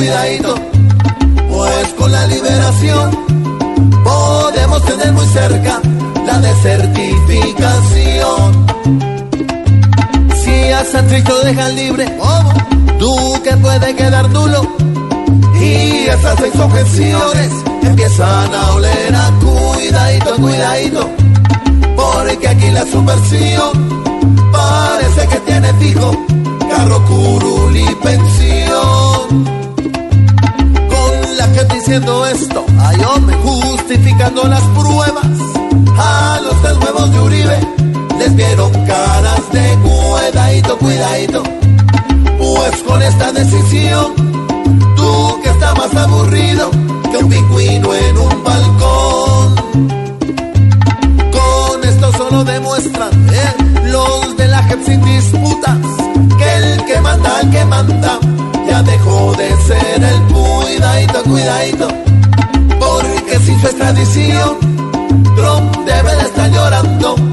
cuidadito, pues con la liberación podemos tener muy cerca la desertificación. Si a Santrich lo dejan libre, tú que puede quedar nulo. Y esas seis objeciones empiezan a oler a cuidadito, cuidadito, porque aquí la subversión parece que tiene fijo carro curul y pensión. Diciendo esto, ay hombre, justificando las pruebas. A los tres huevos de Uribe les vieron caras de cuidadito, cuidadito. Pues con esta decisión, tú que estás más aburrido que un pingüino en un balcón. Con esto solo demuestran eh, los de la JEP sin disputas que el que manda, el que manda, cuidadito, cuidadito, porque si su extradición, Trump debe de estar llorando.